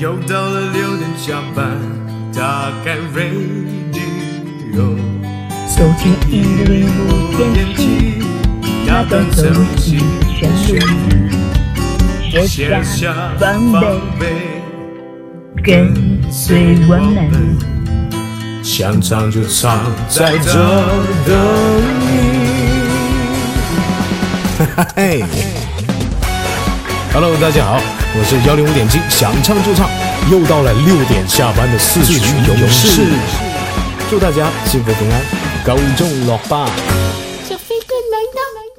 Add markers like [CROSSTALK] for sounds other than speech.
又到了六点下班，打开 radio，收听一零五点七，那段走进旋律，写下防备，跟随我们。想唱就唱，在这等你。哈 [LAUGHS] 嘿 Hello，大家好，我是幺零五点七，想唱就唱，又到了六点下班的四群勇士，祝大家幸福平安，高中落榜。小飞哥难道？